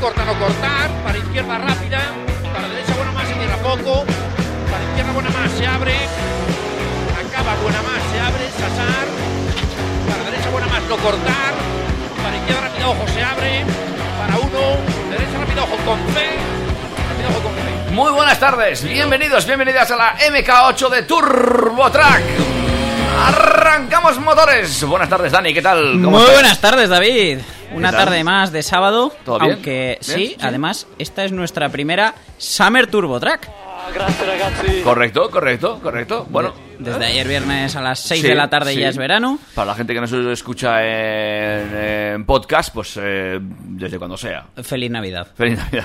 Corta, no cortar. Para izquierda rápida. Para derecha buena más, se cierra poco. Para izquierda buena más, se abre. Acaba buena más, se abre. Sasar. Para derecha buena más, no cortar. Para izquierda rápida, ojo, se abre. Para uno. Derecha rápida, ojo con fe. Rápida, ojo con fe. Muy buenas tardes, bienvenidos, bienvenidas a la MK8 de Turbo Track. Arrancamos motores. Buenas tardes, Dani, ¿qué tal? ¿Cómo Muy estás? buenas tardes, David. Una tarde más de sábado. ¿Todo bien? Aunque ¿Bien? sí, ¿Sí? además, esta es nuestra primera Summer Turbo Track. Correcto, correcto, correcto. Bueno, Desde ayer viernes a las 6 Sí, de la tarde sí. ya es verano. para la gente que nos escucha en, en podcast, pues eh, desde cuando sea. Feliz Navidad. Feliz Navidad.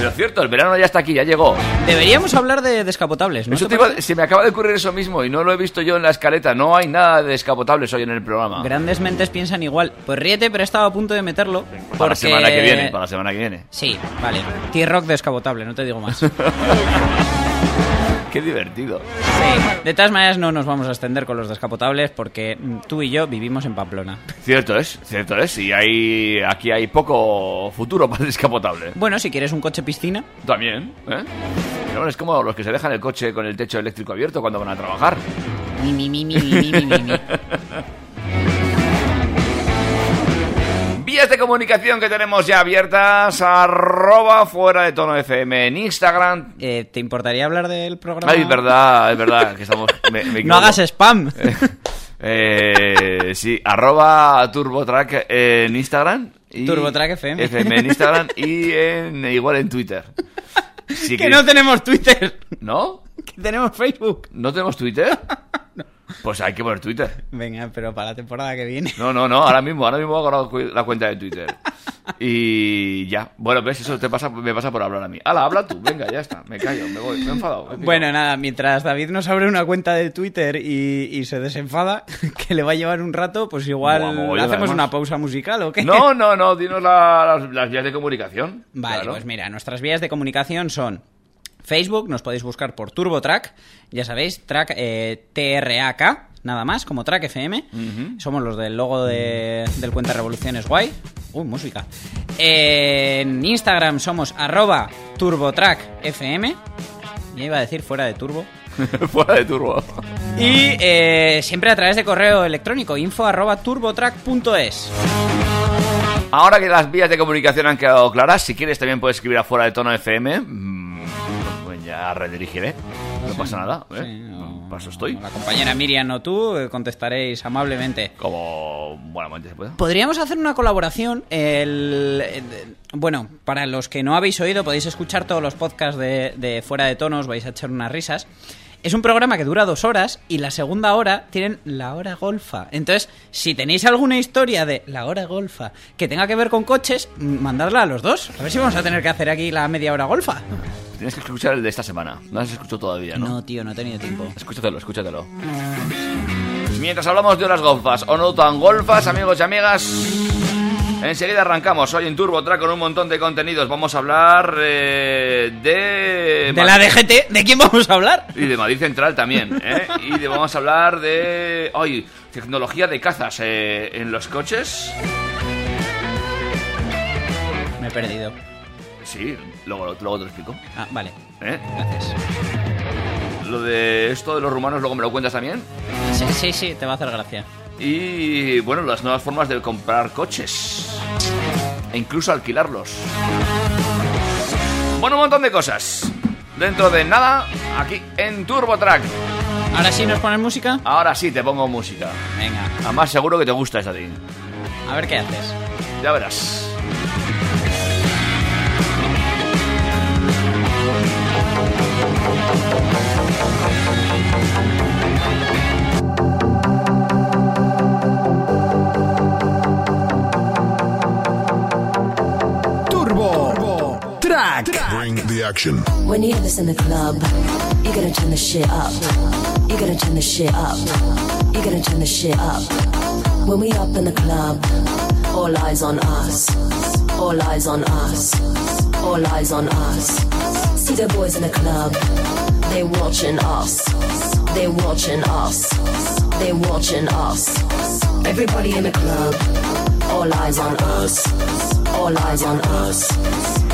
Pero cierto, el verano ya está aquí, ya llegó. Deberíamos hablar de descapotables, ¿no? Eso te iba- se me acaba de ocurrir eso mismo y no lo he visto yo en la escaleta. No hay nada de descapotables hoy en el programa. Grandes mentes piensan igual. Pues ríete, pero estaba a punto de meterlo. Para la semana que viene, para la semana que viene. Sí, vale. T-Rock descapotable, no te digo más. Qué divertido. Sí. De todas maneras, no nos vamos a extender con los descapotables porque tú y yo vivimos en Pamplona. Cierto es, cierto es. Y hay, aquí hay poco futuro para el descapotable. Bueno, si quieres un coche piscina, También, ¿eh? Pero es como los que se dejan el coche con el techo eléctrico abierto cuando van a trabajar. Mi, mi, mi, mi, mi, mi, mi, Vías de comunicación que tenemos ya abiertas, arroba fuera de tono FM en Instagram. Eh, ¿Te importaría hablar del programa? Ay, es verdad, es verdad que estamos... me- me No hagas spam. Eh, sí, arroba TurboTrack en Instagram. y- TurboTrack FM. en Instagram y en, igual en Twitter. Si que no tenemos Twitter. ¿No? Que tenemos Facebook. ¿No tenemos Twitter? Pues hay que poner Twitter. Venga, pero para la temporada que viene. No, no, no, ahora mismo, ahora mismo hago la, cu- la cuenta de Twitter. Y ya. Bueno, ves, eso te pasa, me pasa por hablar a mí. Hala, habla tú, venga, ya está, me callo, me voy, me he enfadado. me he picado. Bueno, nada, mientras David nos abre una cuenta de Twitter y, y se desenfada, que le va a llevar un rato, pues igual hacemos además. una pausa musical o qué. No, no, no, dinos la- las, las vías de comunicación. Vale, Claro. pues mira, nuestras vías de comunicación son Facebook, nos podéis buscar por TurboTrack, ya sabéis, track eh, T-R-A-K, nada más, como Track FM. Somos los del logo de- del Cuenta Revoluciones Guay. Uy, música. en Instagram somos arroba TurboTrackFM. Ya iba a decir fuera de turbo. Fuera de turbo. Y eh, siempre a través de correo electrónico, info arroba turbotrack.es. Ahora que las vías de comunicación han quedado claras, si quieres también puedes escribir a fuera de tono FM. Ya redirigiré. No pasa nada, ¿eh? Sí, o- Para eso estoy. La compañera Miriam o tú eh, contestaréis amablemente. Como buenamente se puede. Podríamos hacer una colaboración. El- bueno, para los que no habéis oído, podéis escuchar todos los podcasts de, de Fuera de Tonos, vais a echar unas risas. Es un programa que dura dos horas y la segunda hora tienen la hora golfa. Entonces, si tenéis alguna historia de la hora golfa que tenga que ver con coches, mandadla a los dos. A ver si vamos a tener que hacer aquí la media hora golfa. Tienes que escuchar el de esta semana. No has escuchado todavía, ¿no? No, tío, no he tenido tiempo. Escúchatelo, escúchatelo. Mientras hablamos de horas golfas o no tan golfas, amigos y amigas, enseguida arrancamos hoy en Turbo Track con un montón de contenidos. Vamos a hablar eh, de... De la DGT, ¿de quién vamos a hablar? Y de Madrid Central también, ¿eh? Y de- vamos a hablar de... Ay, tecnología de cazas eh, en los coches. Me he perdido. Sí, luego, luego te lo explico. Ah, vale. ¿eh? Gracias. Lo de esto de los rumanos luego me lo cuentas también. Sí, sí, sí, te va a hacer gracia. Y bueno, las nuevas formas de comprar coches. E incluso alquilarlos. Bueno, un montón de cosas. Dentro de nada, aquí en TurboTrack. Ahora sí nos pones música. Ahora sí te pongo música. Venga, Además, seguro que te gusta esta a ti. a ver qué haces. Ya verás. Track. Bring the action. When you hear this in the club, you gotta turn the shit up. You gotta turn the shit up. You gotta turn the shit up. When we up in the club, all eyes on us. All eyes on us. All eyes on us. See the boys in the club, they watching us. They watching us. They watching us. Everybody in the club, all eyes on us. All eyes on us.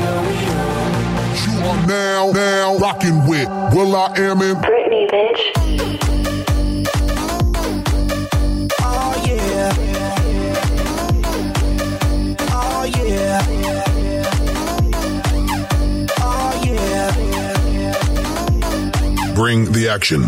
oh. Are now, now rocking with Will I Am in Britney, bitch. Oh yeah. Oh yeah. Oh yeah. Bring the action.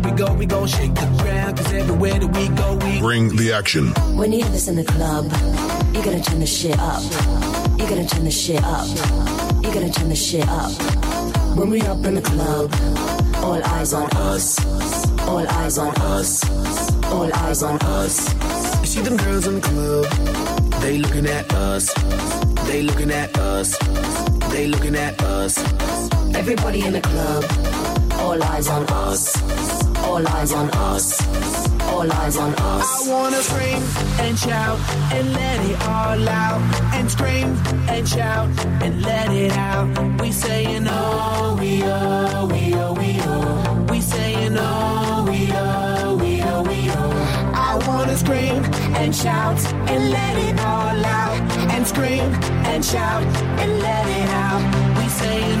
we go, we gon' shake the ground. Cause everywhere that we go, we Bring the action. When you have this in the club, you're gonna turn the shit up. You're gonna turn the shit up. You're gonna turn the shit up. When we up in the club, all eyes on us. All eyes on us. All eyes on us. You see them girls in the club, they looking at us. They looking at us. They looking at us. Everybody in the club, all eyes on us. All eyes on us. All eyes on us. I wanna scream and shout and let it all out. And scream and shout and let it out. We saying oh, we oh, we oh, we oh. We saying oh, we oh, we oh, we oh. I wanna scream and shout and let it all out. And scream and shout and let it out. We saying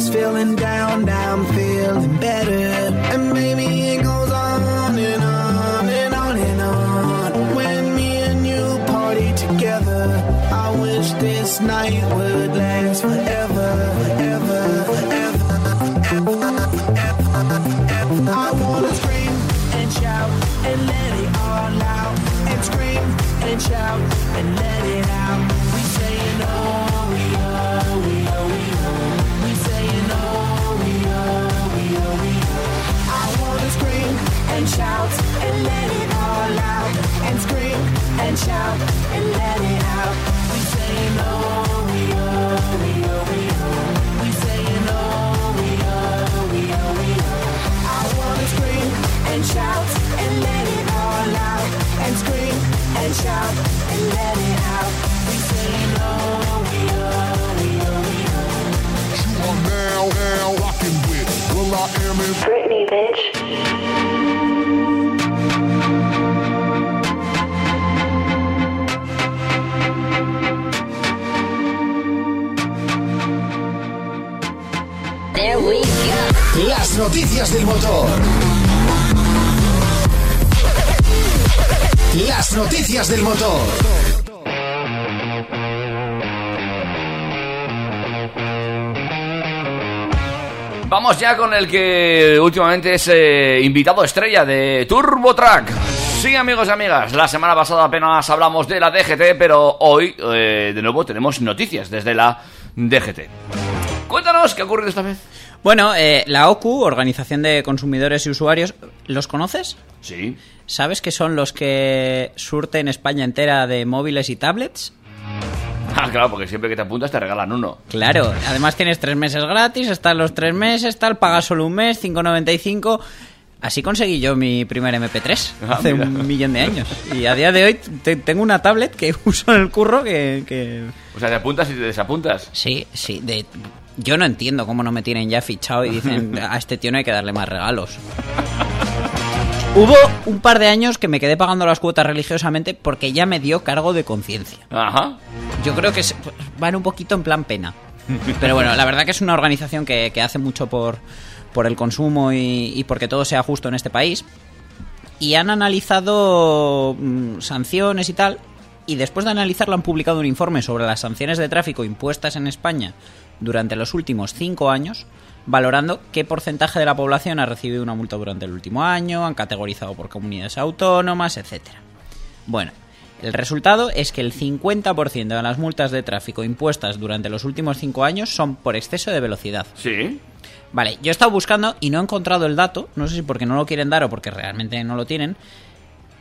was feeling down, now I'm feeling better. And maybe it goes on and on and on and on. When me and you party together, I wish this night would last forever, forever, forever, forever. I wanna scream and shout and let it all out. And scream and shout and let shout and let it out. We saying oh, we oh, we oh, we oh. We saying oh, we oh, we oh, we oh. I wanna scream and shout and let it all out. And scream and shout and let it out. We saying oh, we oh, we oh, we oh. You are now, now rocking with Will I Am in Britney, bitch. Noticias del motor. Las noticias del motor. Vamos ya con el que últimamente es eh, invitado estrella de Turbo Track. Sí, amigos y amigas, la semana pasada apenas hablamos de la DGT, pero hoy eh, de nuevo tenemos noticias desde la DGT. Cuéntanos qué ha ocurrido esta vez. Bueno, eh, la OCU, Organización de Consumidores y Usuarios, ¿los conoces? Sí. ¿Sabes que son los que surten España entera de móviles y tablets? Ah, claro, porque siempre que te apuntas te regalan uno. Claro, además tienes tres meses gratis, están los tres meses, tal, pagas solo un mes, 5,95. Así conseguí yo mi primer MP3 Ah, hace mira. un millón de años. Y a día de hoy te- tengo una tablet que uso en el curro que, que- O sea, te apuntas y te desapuntas. Sí, sí. De... Yo no entiendo cómo no me tienen ya fichado y dicen a este tío no hay que darle más regalos. Hubo un par de años que me quedé pagando las cuotas religiosamente porque ya me dio cargo de conciencia. Ajá. Yo creo que van un poquito en plan pena. Pero bueno, la verdad que es una organización que, que hace mucho por, por el consumo y, y porque todo sea justo en este país. Y han analizado mm, sanciones y tal. Y después de analizarlo han publicado un informe sobre las sanciones de tráfico impuestas en España durante los últimos cinco años, valorando qué porcentaje de la población ha recibido una multa durante el último año, han categorizado por comunidades autónomas, etcétera. Bueno, el resultado es que el 50% de las multas de tráfico impuestas durante los últimos 5 años son por exceso de velocidad. Sí. Vale, yo he estado buscando y no he encontrado el dato, no sé si porque no lo quieren dar o porque realmente no lo tienen,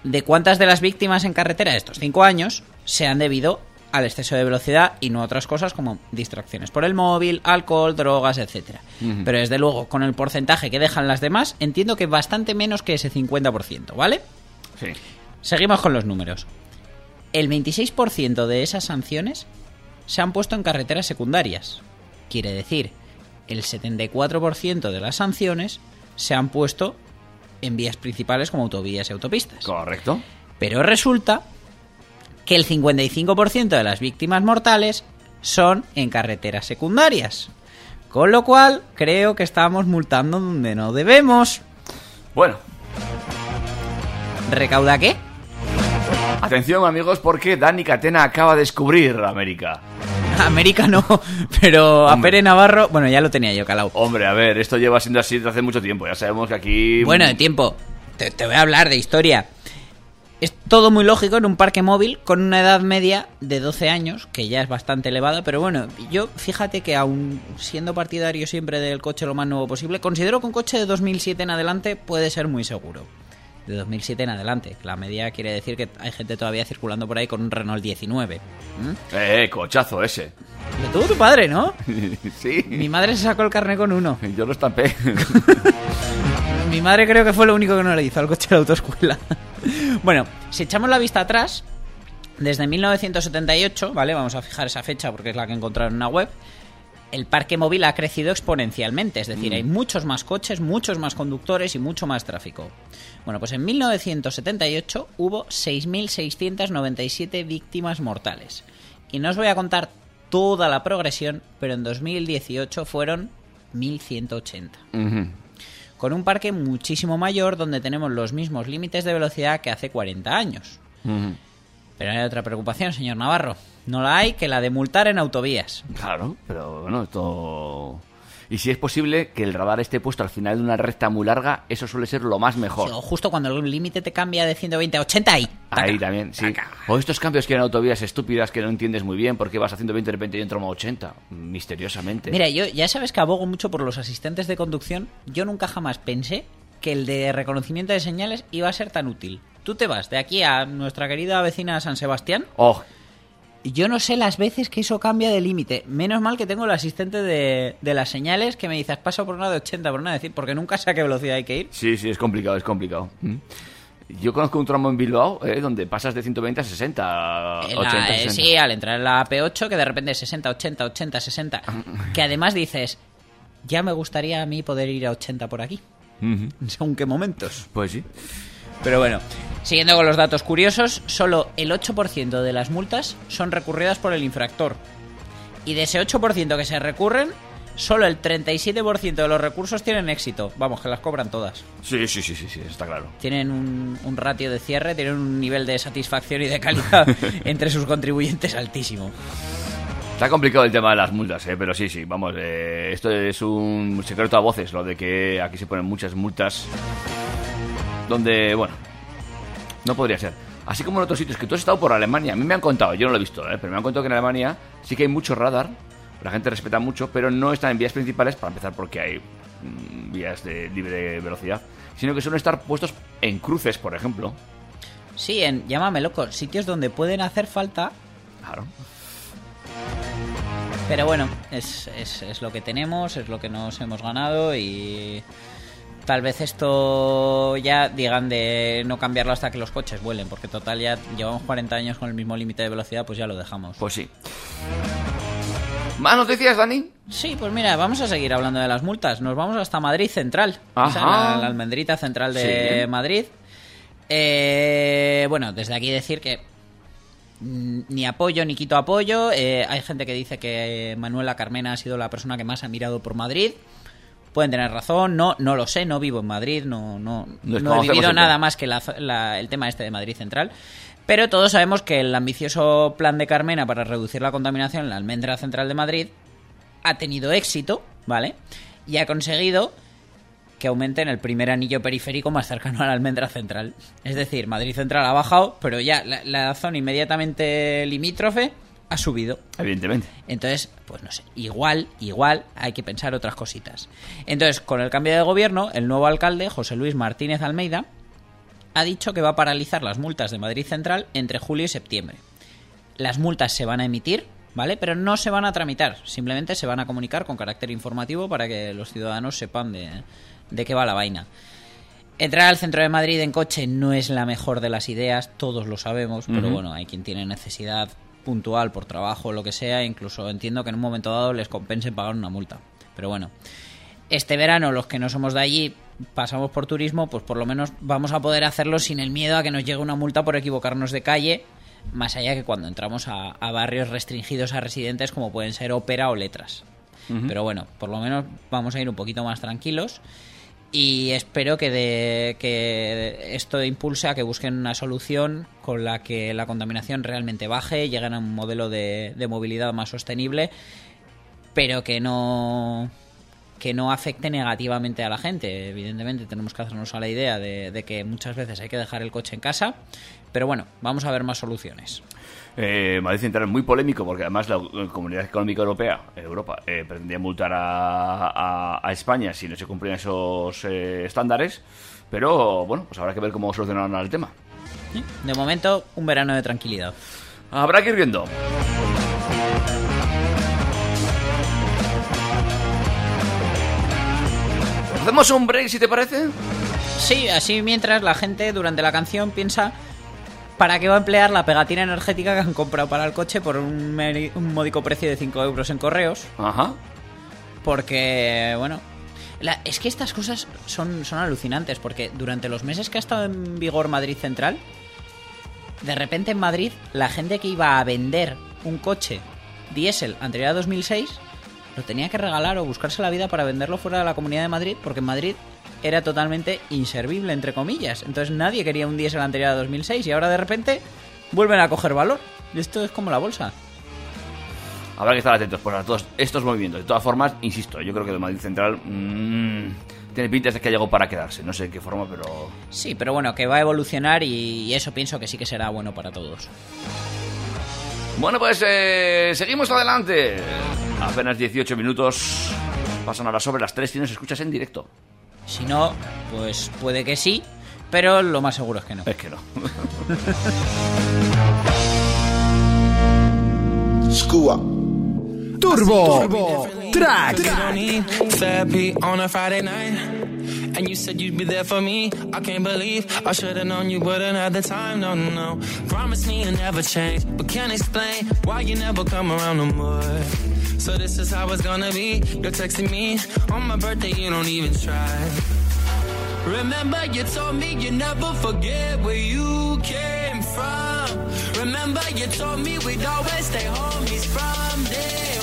de cuántas de las víctimas en carretera de estos 5 años se han debido al exceso de velocidad y no otras cosas como distracciones por el móvil, alcohol, drogas, etcétera. Pero desde luego, con el porcentaje que dejan las demás, entiendo que bastante menos que ese 50%, ¿vale? Sí. Seguimos con los números. El 26% de esas sanciones se han puesto en carreteras secundarias. Quiere decir, el 74% de las sanciones se han puesto en vías principales como autovías y autopistas. Correcto. Pero resulta que el 55% de las víctimas mortales son en carreteras secundarias. Con lo cual, creo que estamos multando donde no debemos. Bueno, ¿Recauda qué? atención amigos porque Dani Catena acaba de descubrir América. América no, pero a Hombre. Pere Navarro, bueno, ya lo tenía yo calado. Hombre, a ver, esto lleva siendo así desde hace mucho tiempo. Ya sabemos que aquí... Bueno, de tiempo, te, te voy a hablar de historia. Es todo muy lógico en un parque móvil con una edad media de 12 años, que ya es bastante elevada, pero bueno, yo fíjate que aún siendo partidario siempre del coche lo más nuevo posible, considero que un coche de 2007 en adelante puede ser muy seguro. De 2007 en adelante. La media quiere decir que hay gente todavía circulando por ahí con un Renault 19. ¿Mm? Eh, cochazo ese. Lo tuvo tu padre, ¿no? sí. Mi madre se sacó el carnet con uno. Yo lo estampé. Mi madre creo que fue lo único que no le hizo al coche de la autoescuela. bueno, si echamos la vista atrás, desde 1978, ¿vale? Vamos a fijar esa fecha porque es la que he encontrado en una web. El parque móvil ha crecido exponencialmente, es decir, Mm. hay muchos más coches, muchos más conductores y mucho más tráfico. Bueno, pues en 1978 hubo 6.697 víctimas mortales. Y no os voy a contar toda la progresión, pero en 2018 fueron 1.180 Ujú. Con un parque muchísimo mayor donde tenemos los mismos límites de velocidad que hace 40 años. Pero hay otra preocupación, señor Navarro. No la hay que la de multar en autovías. Claro, pero bueno, esto... Y si es posible que el radar esté puesto al final de una recta muy larga, eso suele ser lo más mejor. O justo cuando el límite te cambia de 120 a 80 ahí. Ahí también, sí. O estos cambios que hay en autovías estúpidas que no entiendes muy bien porque vas haciendo 20 de repente y entro a 80, misteriosamente. Mira, yo ya sabes que abogo mucho por los asistentes de conducción. Yo nunca jamás pensé que el de reconocimiento de señales iba a ser tan útil. Tú te vas de aquí a nuestra querida vecina San Sebastián Oh, Y Yo no sé las veces que eso cambia de límite. Menos mal que tengo el asistente de, de las señales que me dice, has pasado por una de 80, por una de decir, porque nunca sé a qué velocidad hay que ir. sí, sí, es complicado, es complicado. Mm. Yo conozco un tramo en Bilbao eh, donde pasas de 120 a 60, En 80, la- eh, 60. sí, al entrar en la AP8, que de repente es 60, 80, 80, 60. que además dices, ya me gustaría a mí poder ir a 80 por aquí. Ujú. Según qué momentos. Pues sí. Pero bueno, siguiendo con los datos curiosos, solo el 8% de las multas son recurridas por el infractor. Y de ese 8% que se recurren, solo el 37% de los recursos tienen éxito. Vamos, que las cobran todas. Sí, sí, sí, sí, sí, está claro. Tienen un, un ratio de cierre, tienen un nivel de satisfacción y de calidad entre sus contribuyentes altísimo. Está complicado el tema de las multas, eh, pero sí, sí, vamos, eh, esto es un secreto a voces, lo de que aquí se ponen muchas multas donde, bueno, no podría ser. Así como en otros sitios que tú has estado por Alemania, a mí me han contado, yo no lo he visto, eh, pero me han contado que en Alemania sí que hay mucho radar La gente respeta mucho, pero no están en vías principales, para empezar porque hay mm, vías de libre velocidad, sino que suelen estar puestos en cruces, por ejemplo. Sí, en, llámame loco, sitios donde pueden hacer falta, Claro. pero bueno, es, es, es lo que tenemos, es lo que nos hemos ganado y tal vez esto ya digan de no cambiarlo hasta que los coches vuelen, porque total ya llevamos 40 años con el mismo límite de velocidad, pues ya lo dejamos. Pues sí. ¿Más noticias, Dani? Sí, pues mira, vamos a seguir hablando de las multas. Nos vamos hasta Madrid Central. O sea, la, la almendrita central de Sí. Madrid. Eh, bueno, desde aquí decir que mm, ni apoyo ni quito apoyo. Eh, hay gente que dice que Manuela Carmena ha sido la persona que más ha mirado por Madrid. Pueden tener razón, no, no lo sé, no vivo en Madrid, no, no, no he vivido nada más que la- la- el tema este de Madrid Central. Pero todos sabemos que el ambicioso plan de Carmena para reducir la contaminación en la almendra central de Madrid ha tenido éxito, ¿vale? Y ha conseguido que aumente en el primer anillo periférico más cercano a la almendra central. Es decir, Madrid Central ha bajado, pero ya la, la zona inmediatamente limítrofe ha subido. Evidentemente. Entonces, pues no sé, igual, igual hay que pensar otras cositas. Entonces, con el cambio de gobierno, el nuevo alcalde, José Luis Martínez Almeida, ha dicho que va a paralizar las multas de Madrid Central entre julio y septiembre. Las multas se van a emitir, ¿vale? Pero no se van a tramitar, simplemente se van a comunicar con carácter informativo para que los ciudadanos sepan de, de qué va la vaina. Entrar al centro de Madrid en coche no es la mejor de las ideas, todos lo sabemos, pero bueno, hay quien tiene necesidad puntual por trabajo o lo que sea, incluso entiendo que en un momento dado les compense pagar una multa. Pero bueno, este verano los que no somos de allí pasamos por turismo, pues por lo menos vamos a poder hacerlo sin el miedo a que nos llegue una multa por equivocarnos de calle, más allá que cuando entramos a, a barrios restringidos a residentes como pueden ser ópera o letras. Pero bueno, por lo menos vamos a ir un poquito más tranquilos y espero que, de, que esto impulse a que busquen una solución con la que la contaminación realmente baje, lleguen a un modelo de, de movilidad más sostenible, pero que no que no afecte negativamente a la gente. Evidentemente tenemos que hacernos a la idea de, de que muchas veces hay que dejar el coche en casa, pero bueno, vamos a ver más soluciones. Eh, Madrid Central es muy polémico porque además la Comunidad Económica Europea, Europa, eh, pretendía multar a, a- a España si no se cumplían esos eh, estándares. Pero bueno, pues habrá que ver cómo solucionarán el tema. De momento, un verano de tranquilidad. Habrá que ir viendo. ¿Hacemos un break si te parece? Sí, así mientras la gente durante la canción piensa para qué va a emplear la pegatina energética que han comprado para el coche por un, meri- un módico precio de 5 euros en correos. Ajá. Porque, bueno, la- es que estas cosas son, son alucinantes, porque durante los meses que ha estado en vigor Madrid Central, de repente en Madrid la gente que iba a vender un coche diésel anterior a 2006 lo tenía que regalar o buscarse la vida para venderlo fuera de la Comunidad de Madrid, porque en Madrid era totalmente inservible, entre comillas. Entonces nadie quería un diésel anterior a 2006 y ahora de repente vuelven a coger valor. Esto es como la bolsa. Habrá que estar atentos pues, a todos estos movimientos. De todas formas, insisto, yo creo que el Madrid Central mm, tiene pintas de que ha llegado para quedarse. No sé en qué forma, pero Sí, pero bueno, que va a evolucionar y eso pienso que sí que será bueno para todos. Bueno, pues eh, seguimos adelante. Apenas 18 minutos. Pasan ahora sobre las 3 y nos escuchas en directo. Si no, pues puede que sí, pero lo más seguro es que no. Es que no. Screw up. Turbo, Track. therapy on a Friday night. And you said you'd be there for me. I can't believe I should have known you wouldn't have the time. No, no, no. Promise me you'll never change, but can't explain why you never come around no more. So this is how it's gonna be. You're texting me on my birthday, you don't even try. Remember you told me you never forget where you came from. Remember you told me we'd always stay homies from day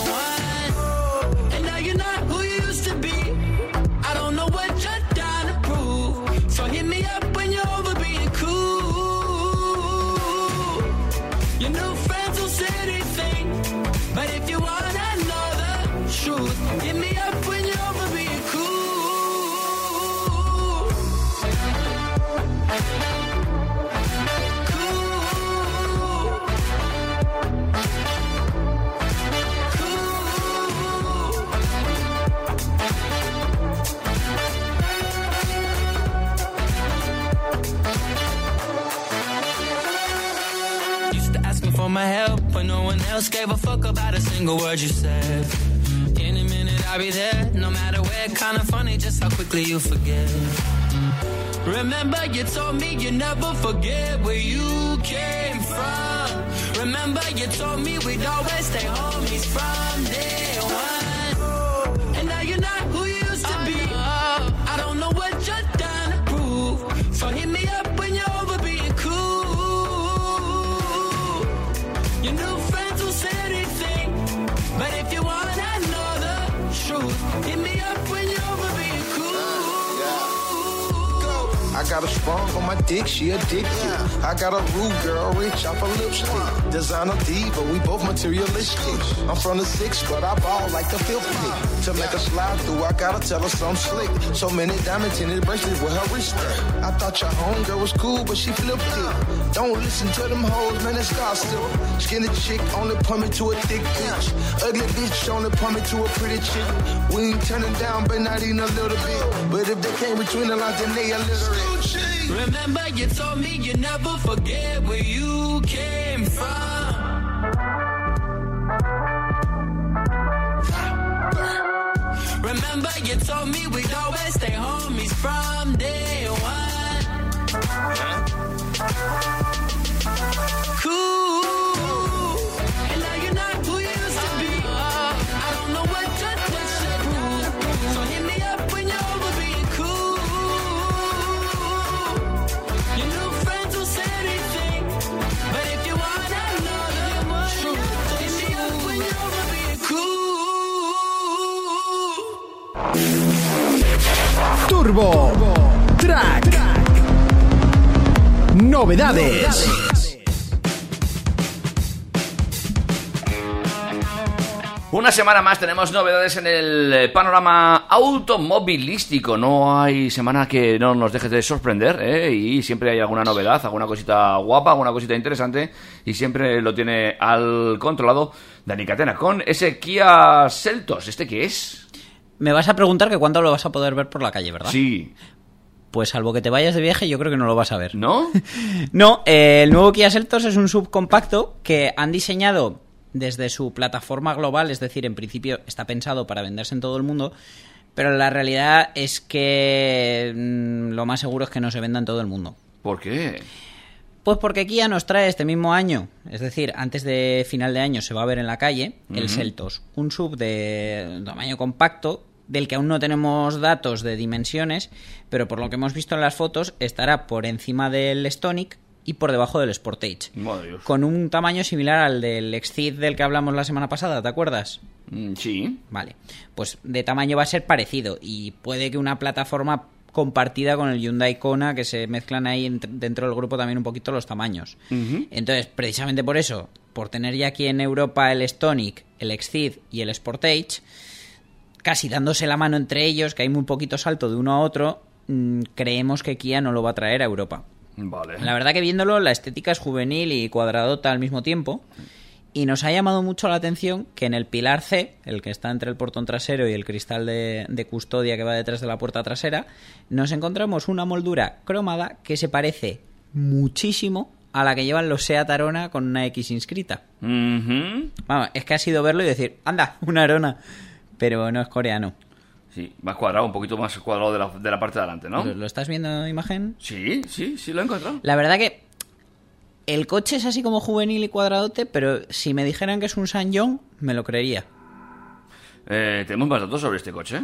for my help when no one else gave a fuck about a single word you said. In a minute I'll be there, no matter where. Kinda funny just how quickly you forget. Remember you told me you never forget where you came from. Remember you told me we'd always stay homies from day one. Got a sprung on my dick, she addicted. I got a rude girl, rich off a lipstick. Designer diva, we both materialistic. I'm from the six, but I ball like the fifth pick. To make a slide through, I gotta tell her some slick. So many diamonds in his bracelet with her wrist. I thought your homegirl was cool, but she flipped it. Don't listen to them hoes, man, it's gossip. Skinny chick only put me to a thick bitch. Ugly bitch only put me to a pretty chick. We ain't turning down, but not even a little bit. But if they came between the lines, then they illiterate. Remember you told me you never forget where you came from. Remember you told me we'd always stay homies from day one. Cool. Turbo Track. Novedades. Una semana más tenemos novedades en el panorama automovilístico. No hay semana que no nos deje de sorprender, ¿eh? Y siempre hay alguna novedad, alguna cosita guapa, alguna cosita interesante. Y siempre lo tiene al controlado Dani Catena con ese Kia Seltos. ¿Este qué es? Me vas a preguntar que cuándo lo vas a poder ver por la calle, ¿verdad? Sí. Pues salvo que te vayas de viaje, yo creo que no lo vas a ver. ¿No? No, eh, el nuevo Kia Seltos es un subcompacto que han diseñado desde su plataforma global, es decir, en principio está pensado para venderse en todo el mundo, pero la realidad es que mm, lo más seguro es que no se venda en todo el mundo. ¿Por qué? Pues porque Kia nos trae este mismo año, es decir, antes de final de año se va a ver en la calle el. Seltos, un sub de tamaño compacto del que aún no tenemos datos de dimensiones, pero por lo que hemos visto en las fotos estará por encima del Stonic y por debajo del Sportage, Madre con un tamaño similar al del Exceed del que hablamos la semana pasada, ¿te acuerdas? Mm, Sí. Vale, pues de tamaño va a ser parecido y puede que una plataforma compartida con el Hyundai Kona que se mezclan ahí ent- dentro del grupo también un poquito los tamaños. Entonces, precisamente por eso, por tener ya aquí en Europa el Stonic, el Exceed y el Sportage, casi dándose la mano entre ellos, que hay muy poquito salto de uno a otro, mm, creemos que Kia no lo va a traer a Europa. Vale. La verdad que viéndolo, la estética es juvenil y cuadradota al mismo tiempo. Y nos ha llamado mucho la atención que en el pilar C, el que está entre el portón trasero y el cristal de, de custodia que va detrás de la puerta trasera, nos encontramos una moldura cromada que se parece muchísimo a la que llevan los Seat Arona con una X inscrita. Vamos, es que ha sido verlo y decir, anda, una Arona. Pero no es coreano. Sí, más cuadrado, un poquito más cuadrado de la, de la parte de adelante, ¿no? ¿Lo, lo estás viendo imagen? Sí, sí, sí, lo he encontrado. La verdad que el coche es así como juvenil y cuadradote, pero si me dijeran que es un Sanyong, me lo creería. Eh, ¿Tenemos más datos sobre este coche?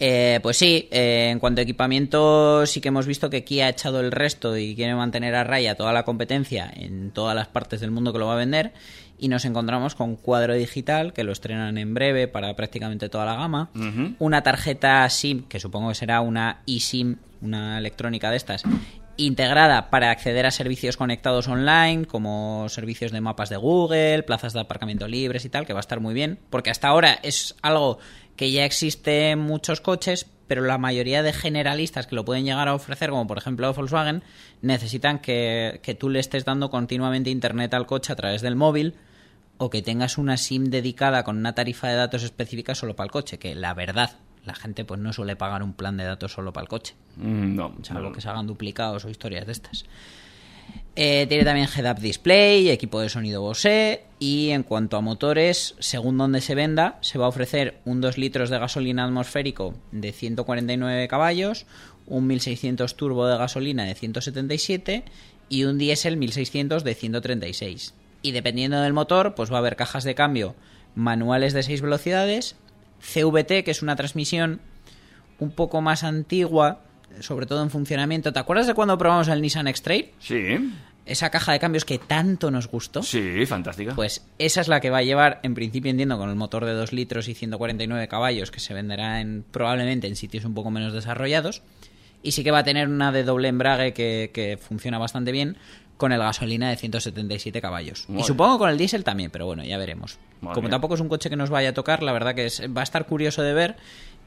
Eh, pues sí, eh, en cuanto a equipamiento sí que hemos visto que Kia ha echado el resto y quiere mantener a raya toda la competencia en todas las partes del mundo que lo va a vender y nos encontramos con cuadro digital que lo estrenan en breve para prácticamente toda la gama, una tarjeta SIM que supongo que será una eSIM, una electrónica de estas integrada para acceder a servicios conectados online como servicios de mapas de Google, plazas de aparcamiento libres y tal, que va a estar muy bien, porque hasta ahora es algo que ya existe en muchos coches, pero la mayoría de generalistas que lo pueden llegar a ofrecer, como por ejemplo Volkswagen, necesitan que, que tú le estés dando continuamente internet al coche a través del móvil o que tengas una SIM dedicada con una tarifa de datos específica solo para el coche, que la verdad, la gente pues no suele pagar un plan de datos solo para el coche Mm, no, salvo no. que se hagan duplicados o historias de estas. Eh, tiene también head-up display, equipo de sonido Bose y en cuanto a motores, según donde se venda, se va a ofrecer un 2 litros de gasolina atmosférico de 149 caballos, un 1600 turbo de gasolina de 177 y un diésel 1600 de 136. Y dependiendo del motor, pues va a haber cajas de cambio manuales de 6 velocidades, CVT, que es una transmisión un poco más antigua, sobre todo en funcionamiento. ¿Te acuerdas de cuando probamos el Nissan X-Trail? Sí, Esa caja de cambios que tanto nos gustó. sí, fantástica. Pues esa es la que va a llevar, en principio entiendo, con el motor de 2 litros y 149 caballos, que se venderá en, probablemente en sitios un poco menos desarrollados. Y sí que va a tener una de doble embrague que, que funciona bastante bien, con el gasolina de 177 caballos. Muy y supongo con el diésel también, pero bueno, ya veremos. Como tampoco es un coche que nos vaya a tocar, la verdad que es- va a estar curioso de ver.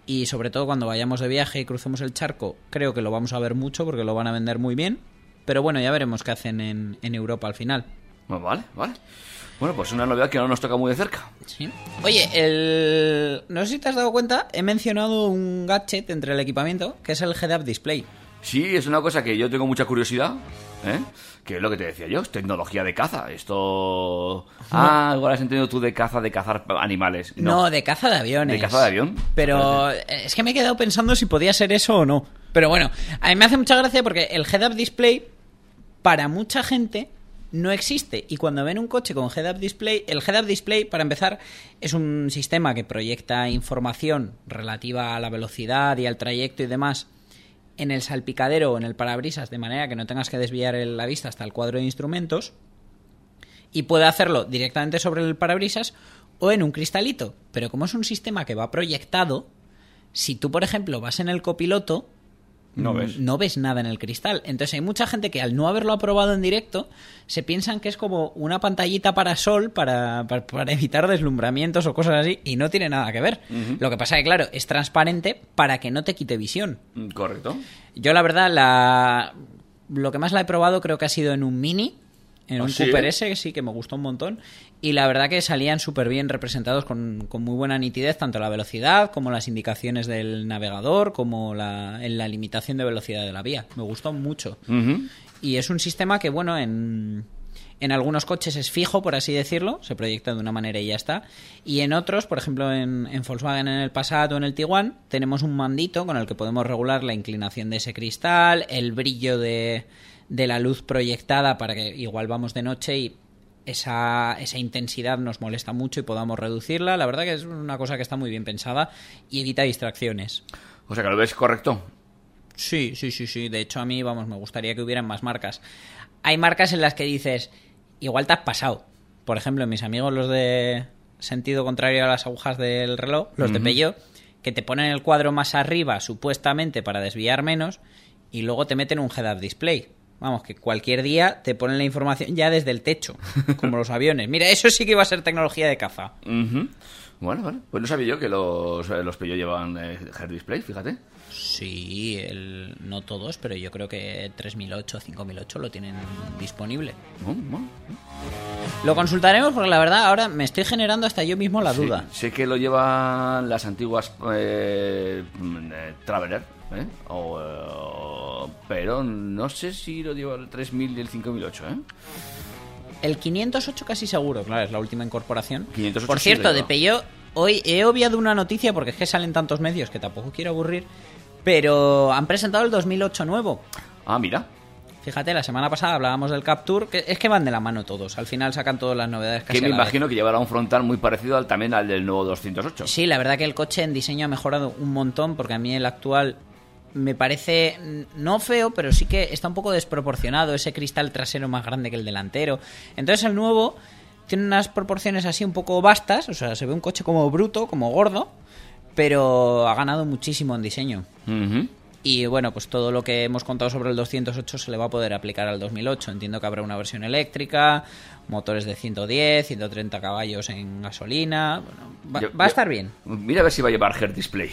Y sobre todo cuando vayamos de viaje y crucemos el charco, creo que lo vamos a ver mucho porque lo van a vender muy bien. Pero bueno, ya veremos qué hacen en, en Europa al final. Bueno, vale, vale. Bueno, pues una novedad que no nos toca muy de cerca. Sí. Oye, el... no sé si te has dado cuenta, he mencionado un gadget entre el equipamiento, que es el head-up display. Sí, es una cosa que yo tengo mucha curiosidad, ¿eh? Que es lo que te decía yo, es tecnología de caza. Esto... Ah, igual has entendido tú de caza, de cazar animales. No, de caza de aviones. ¿De caza de avión? Pero eh, es que me he quedado pensando si podía ser eso o no. Pero bueno, a mí me hace mucha gracia porque el head-up display, para mucha gente, no existe. Y cuando ven un coche con head-up display, el head-up display, para empezar, es un sistema que proyecta información relativa a la velocidad y al trayecto y demás en el salpicadero o en el parabrisas, de manera que no tengas que desviar la vista hasta el cuadro de instrumentos. Y puede hacerlo directamente sobre el parabrisas o en un cristalito. Pero como es un sistema que va proyectado, si tú, por ejemplo, vas en el copiloto, No ves. no ves nada en el cristal. Entonces hay mucha gente que al no haberlo aprobado en directo, se piensan que es como una pantallita para sol para, para, para evitar deslumbramientos o cosas así, y no tiene nada que ver. Lo que pasa es que, claro, es transparente para que no te quite visión. Mm, Correcto. Yo, la verdad, la... lo que más la he probado creo que ha sido en un Mini, en ¿Ah, un sí? Cooper S, que sí que me gustó un montón. Y la verdad que salían súper bien representados con, con muy buena nitidez, tanto la velocidad como las indicaciones del navegador, como la, en la limitación de velocidad de la vía. Me gustó mucho. Y es un sistema que, bueno, en, en algunos coches es fijo, por así decirlo, se proyecta de una manera y ya está. Y en otros, por ejemplo, en, en Volkswagen, en el Passat o en el Tiguan, tenemos un mandito con el que podemos regular la inclinación de ese cristal, el brillo de, de la luz proyectada para que igual vamos de noche y esa, esa intensidad nos molesta mucho y podamos reducirla. La verdad que es una cosa que está muy bien pensada y evita distracciones. O sea que lo ves correcto. Sí, sí, sí, sí. De hecho, a mí, vamos, me gustaría que hubieran más marcas. Hay marcas en las que dices, igual te has pasado. Por ejemplo, mis amigos, los de sentido contrario a las agujas del reloj, los de. Peugeot, que te ponen el cuadro más arriba, supuestamente para desviar menos, y luego te meten un head-up display. Vamos, que cualquier día te ponen la información ya desde el techo, como los aviones. Mira, eso sí que va a ser tecnología de caza. Bueno, vale. Pues no sabía yo que los, eh, los Peugeot llevan eh, head display, fíjate. Sí, el- no todos, pero yo creo que 3008, 5008 lo tienen disponible. Oh, bueno. Lo consultaremos porque la verdad ahora me estoy generando hasta yo mismo la Sí, duda. sé que lo llevan las antiguas eh, mm, eh, Traveler, ¿eh? O, eh, pero no sé si lo lleva el 3000 y el 5008, ¿eh? El 508 casi seguro, claro, es la última incorporación. 508 Por cierto, de. Peugeot, hoy he obviado una noticia porque es que salen tantos medios que tampoco quiero aburrir, pero han presentado el 2008 nuevo. Ah, mira. Fíjate, la semana pasada hablábamos del Capture, que es que van de la mano todos, al final sacan todas las novedades casi Que me vez. imagino que llevará un frontal muy parecido al, también al del nuevo 208. Sí, la verdad que el coche en diseño ha mejorado un montón porque a mí el actual me parece no feo, pero sí que está un poco desproporcionado, ese cristal trasero más grande que el delantero. Entonces el nuevo tiene unas proporciones así un poco vastas, o sea, se ve un coche como bruto, como gordo, pero ha ganado muchísimo en diseño. Y bueno, pues todo lo que hemos contado sobre el 208 se le va a poder aplicar al 2008. Entiendo que habrá una versión eléctrica, motores de 110, 130 caballos en gasolina. Bueno, va, Yo- va a estar bien. Mira a ver si va a llevar head display.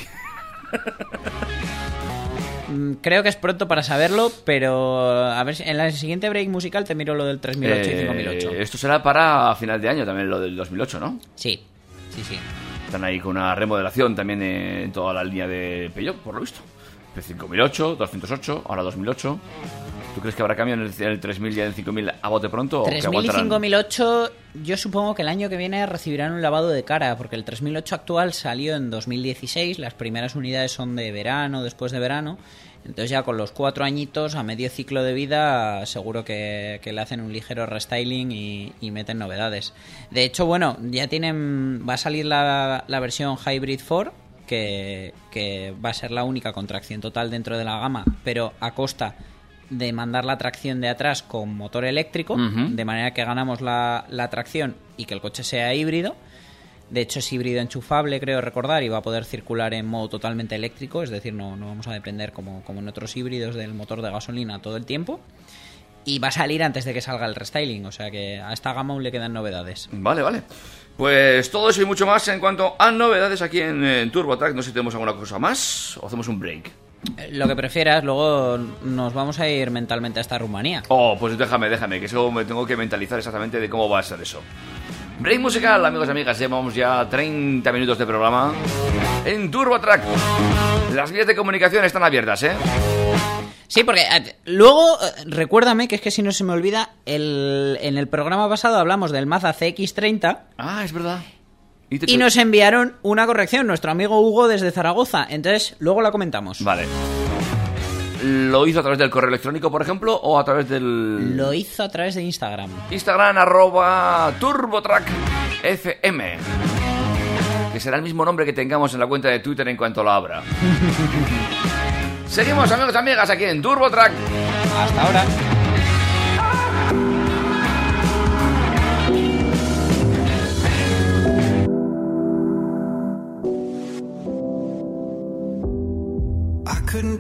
Mm, Creo que es pronto para saberlo, pero a ver si en la siguiente break musical te miro lo del 3008 y Eh, 5008. esto será para final de año también lo del 2008, ¿no? Sí, sí, sí. Están ahí con una remodelación también en toda la línea de Peugeot, por lo visto. P5008, 208, ahora 2008. ¿Tú crees que habrá cambio en el, en el 3000 y en el 5000 a bote pronto? o que 3000 y aguantarán? 5008 yo supongo que el año que viene recibirán un lavado de cara, porque el 3008 actual salió en 2016, las primeras unidades son de verano, después de verano, entonces ya con los cuatro añitos a medio ciclo de vida seguro que, que le hacen un ligero restyling y, y meten novedades. De hecho, bueno, ya tienen, va a salir la, la versión Hybrid 4, que, que va a ser la única con tracción total dentro de la gama, pero a costa de mandar la tracción de atrás con motor eléctrico, de manera que ganamos la, la tracción y que el coche sea híbrido. De hecho, es híbrido enchufable, creo recordar, y va a poder circular en modo totalmente eléctrico, es decir, no, no vamos a depender como, como en otros híbridos del motor de gasolina todo el tiempo. Y va a salir antes de que salga el restyling, o sea que a esta gama aún le quedan novedades. Vale, vale. Pues todo eso y mucho más en cuanto a novedades aquí en, en TurboTrack. No sé si tenemos alguna cosa más o hacemos un break. Lo que prefieras, luego nos vamos a ir mentalmente hasta Rumanía. Oh, pues déjame, déjame, que eso me tengo que mentalizar exactamente de cómo va a ser eso. Break musical, amigos y amigas, llevamos ya 30 minutos de programa en TurboTrack. Las vías de comunicación están abiertas, ¿eh? Sí, porque eh, luego, eh, recuérdame que es que si no se me olvida, el, en el programa pasado hablamos del Mazda CX30 Ah, es verdad. Y, te- y nos enviaron una corrección, nuestro amigo Hugo desde Zaragoza. Entonces, luego la comentamos. Vale. ¿Lo hizo a través del correo electrónico, por ejemplo, o a través del Lo hizo a través de Instagram. Instagram arroba TurboTrack FM? Que será el mismo nombre que tengamos en la cuenta de Twitter en cuanto lo abra. Seguimos, amigos y amigas, aquí en TurboTrack. Hasta ahora.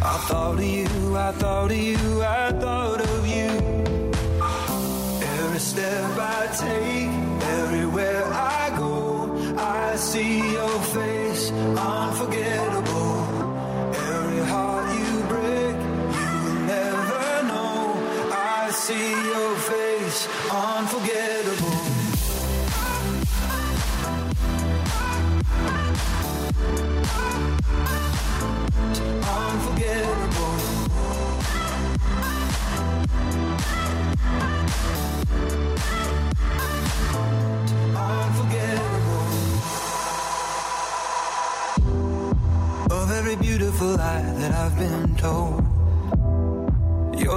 I thought of you, I thought of you, I thought of you. Every step I take, everywhere I go, I see your face, unforgettable. Every heart you break, you will never know. I see your face, unforgettable.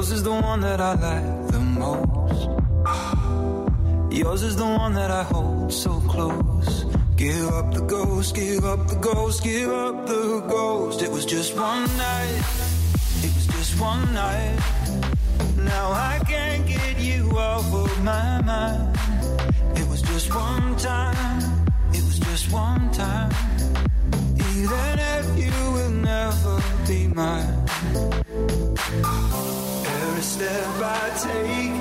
Yours is the one that I like the most. Yours is the one that I hold so close. Give up the ghost, give up the ghost, give up the ghost. It was just one night, it was just one night. Now I can't get you off of my mind. It was just one time, it was just one time. Even if you will never be mine. Every step I take,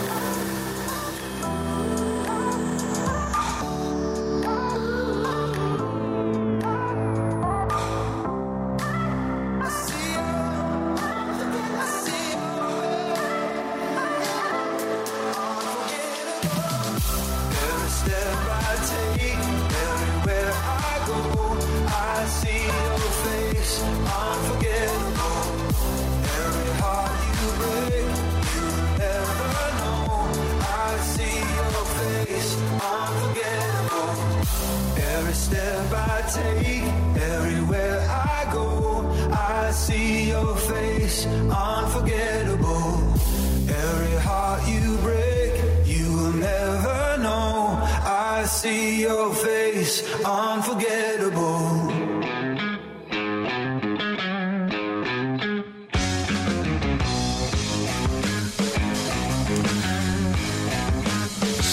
take everywhere I go. I see your face, unforgettable. Every heart you break, you will never know. I see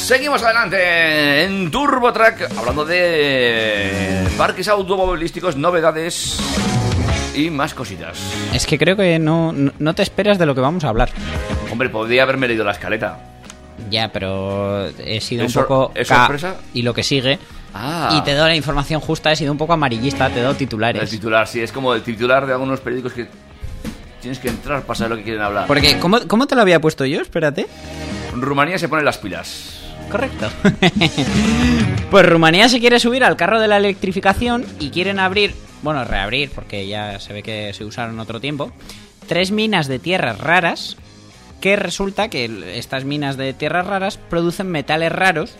Seguimos adelante en Turbo Track, hablando de parques automovilísticos, novedades y más cositas. Es que creo que no, no, te esperas de lo que vamos a hablar. Hombre, podría haberme leído la escaleta. Ya, pero he sido ¿Es un poco... es sorpresa? Y lo que sigue. Ah. Y te doy la información justa, he sido un poco amarillista, te doy El titulares. titular, sí, es como el titular de algunos periódicos que tienes que entrar para saber lo que quieren hablar. Porque, ¿cómo, ¿cómo te lo había puesto yo? Espérate. Rumanía se pone las pilas. Correcto. pues Rumanía se quiere subir al carro de la electrificación y quieren abrir, bueno, reabrir, porque ya se ve que se usaron otro tiempo, tres minas de tierras raras que resulta que estas minas de tierras raras producen metales raros,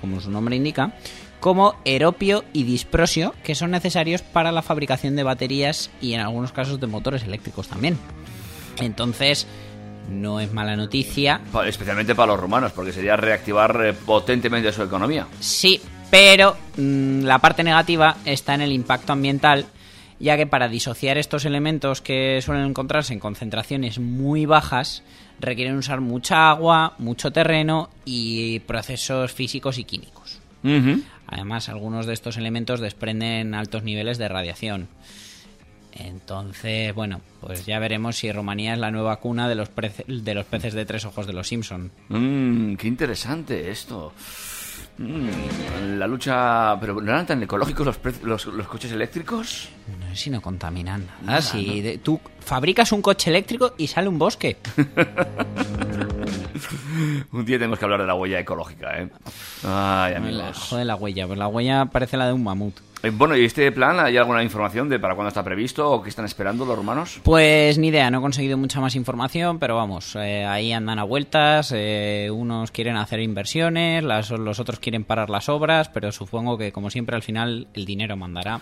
como su nombre indica, como eropio y disprosio, que son necesarios para la fabricación de baterías y en algunos casos de motores eléctricos también. Entonces, no es mala noticia, Especialmente para los rumanos, porque sería reactivar eh, potentemente su economía. Sí, pero mm, la parte negativa está en el impacto ambiental, ya que para disociar estos elementos que suelen encontrarse en concentraciones muy bajas, requieren usar mucha agua, mucho terreno y procesos físicos y químicos. Además, algunos de estos elementos desprenden altos niveles de radiación. Entonces, bueno, pues ya veremos si Rumanía es la nueva cuna de los, de los peces de tres ojos de los Simpson. Mmm, qué interesante esto. Mm, la lucha... ¿Pero no eran tan ecológicos los, los, los coches eléctricos? No sé si no contaminan nada. Nada, si ¿no? de- tú fabricas un coche eléctrico y sale un bosque. Un día tenemos que hablar de la huella ecológica, ¿eh? Ay, La, amigos. joder, la huella. Pues la huella parece la de un mamut. Eh, Bueno, ¿y este plan hay alguna información de para cuándo está previsto o qué están esperando los rumanos? Pues ni idea, no he conseguido mucha más información, pero vamos, eh, ahí andan a vueltas. eh, unos quieren hacer inversiones, las- los otros quieren parar las obras, pero supongo que, como siempre, al final el dinero mandará.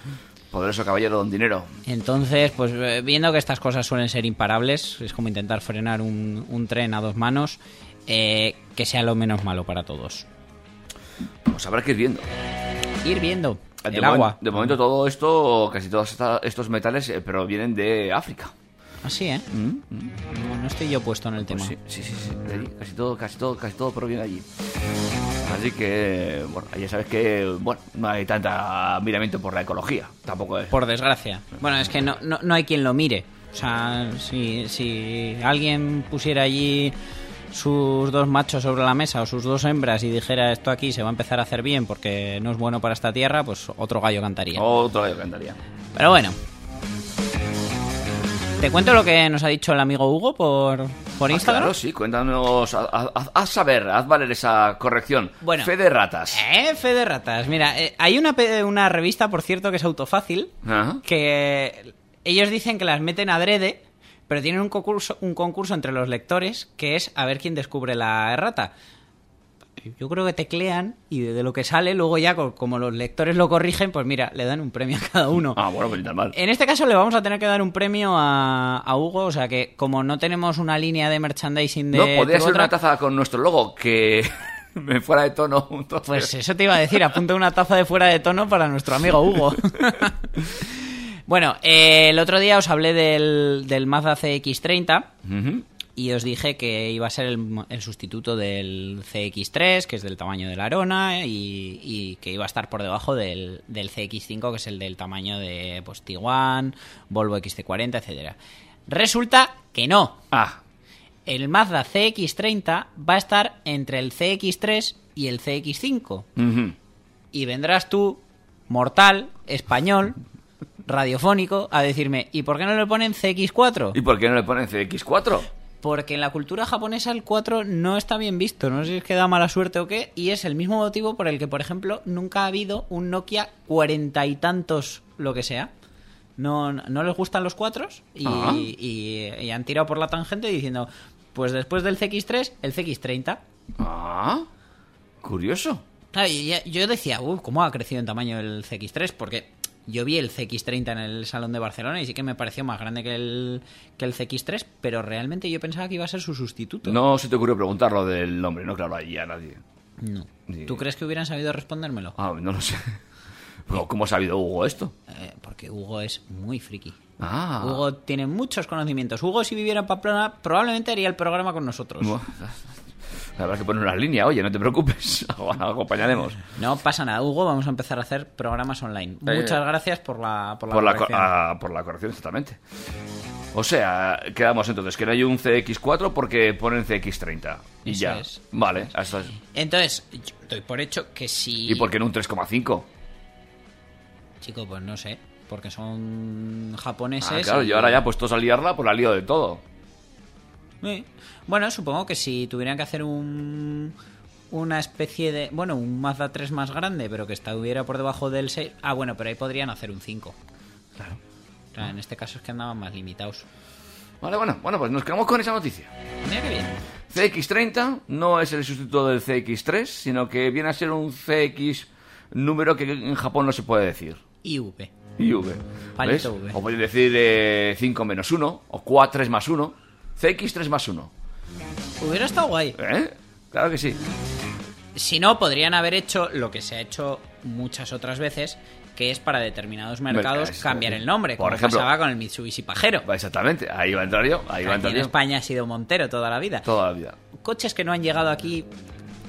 Poderoso caballero don dinero. Entonces, pues eh, viendo que estas cosas suelen ser imparables, es como intentar frenar un, un tren a dos manos, eh, que sea lo menos malo para todos. Pues habrá que ir viendo. Ir viendo De el agua. De momento todo esto, casi todos esta- estos metales eh, provienen de África. Así, ¿eh? No, no estoy yo puesto en el tema. Mm, Pues sí, sí, sí, sí, de allí. Casi todo, casi todo, casi todo proviene de allí. Así que, bueno, ya sabes que, bueno, no hay tanta miramiento por la ecología. Tampoco es. Por desgracia. Bueno, es que no, no, no hay quien lo mire. O sea, si, si alguien pusiera allí sus dos machos sobre la mesa o sus dos hembras y dijera esto aquí se va a empezar a hacer bien porque no es bueno para esta tierra, pues otro gallo cantaría. Otro gallo cantaría. Pero bueno. ¿Te cuento lo que nos ha dicho el amigo Hugo por, por Ah, Instagram? claro, sí, cuéntanos. Haz, haz- haz saber, haz valer esa corrección. Bueno. Fe de ratas. Eh, fe de ratas. Mira, eh, hay una, una revista, por cierto, que es autofácil, Ajá. que ellos dicen que las meten adrede, pero tienen un concurso, un concurso entre los lectores que es a ver quién descubre la errata. Yo creo que teclean y de, lo que sale, luego ya, co- como los lectores lo corrigen, pues mira, le dan un premio a cada uno. Ah, bueno, pues ni tan mal. En este caso le vamos a tener que dar un premio a, a Hugo, o sea que como no tenemos una línea de merchandising de... no, podría ser una taza con nuestro logo que me fuera de tono. entonces- Pues eso te iba a decir, apunta una taza de fuera de tono para nuestro amigo Hugo. bueno, eh, el otro día os hablé del, del Mazda CX30 Ujú. y os dije que iba a ser el, el sustituto del CX3, que es del tamaño de la Arona, y, y que iba a estar por debajo del, del CX5, que es el del tamaño de pues, Tiguan, Volvo XC40, etcétera. Resulta que no. Ah, El Mazda CX30 va a estar entre el CX3 y el CX5 ujú. y vendrás tú, mortal, español, radiofónico, a decirme, ¿y por qué no le ponen CX4? ¿y por qué no le ponen CX4? Porque en la cultura japonesa el 4 no está bien visto, no sé si es que da mala suerte o qué, y es el mismo motivo por el que, por ejemplo, nunca ha habido un Nokia cuarenta y tantos, lo que sea. No, no les gustan los 4 y, Ah. y- y han tirado por la tangente diciendo, pues después del CX3, el CX30. Ah, curioso. Yo decía, uy, ¿cómo ha crecido en tamaño el CX3? Porque Yo vi el CX30 en el Salón de Barcelona y sí que me pareció más grande que el, que el CX3, pero realmente yo pensaba que iba a ser su sustituto. No se te ocurrió preguntar lo del nombre, no, claro, ahí ya nadie. No. Sí. ¿Tú crees que hubieran sabido respondérmelo? Ah, no lo sé. Pero, ¿Cómo ha sabido Hugo esto? Eh, porque Hugo es muy friki. Ah. Hugo tiene muchos conocimientos. Hugo, si viviera en Pamplona, probablemente haría el programa con nosotros. Habrá que poner una línea, oye, no te preocupes, acompañaremos. No pasa nada, Hugo, vamos a empezar a hacer programas online. Eh, Muchas gracias por la, por la, Por la, co- corrección. ah, por la corrección, exactamente. O sea, quedamos entonces que no hay un CX4 porque ponen CX30. Y Eso ya. es. Vale. Entonces, yo doy por hecho que si... ¿Y por qué no un 3,5? Chico, pues no sé, porque son japoneses. Ah, claro, y- y ahora ya puestos a liarla, pues la lío de todo. Sí. Bueno, supongo que si tuvieran que hacer un una especie de, bueno, un Mazda 3 más grande, pero que estuviera por debajo del 6. Ah, bueno, pero ahí podrían hacer un 5. Claro. O sea, en este caso es que andaban más limitados. Vale, bueno, bueno, pues nos quedamos con esa noticia. Mira qué bien. CX30 no es el sustituto del CX3, sino que viene a ser un CX número que en Japón no se puede decir. IV. IV. Palito ¿ves? V. O podéis decir 5 menos 1, o 4, 3 más 1. CX3 más 1. Hubiera estado guay. ¿Eh? Claro que sí. Si no, podrían haber hecho lo que se ha hecho muchas otras veces, que es para determinados mercados cambiar el nombre, Por como ejemplo. pasaba con el Mitsubishi Pajero. Exactamente, ahí va a entrar yo, ahí va a entrar en yo. España ha sido Montero toda la vida. Toda la vida. Coches que no han llegado aquí,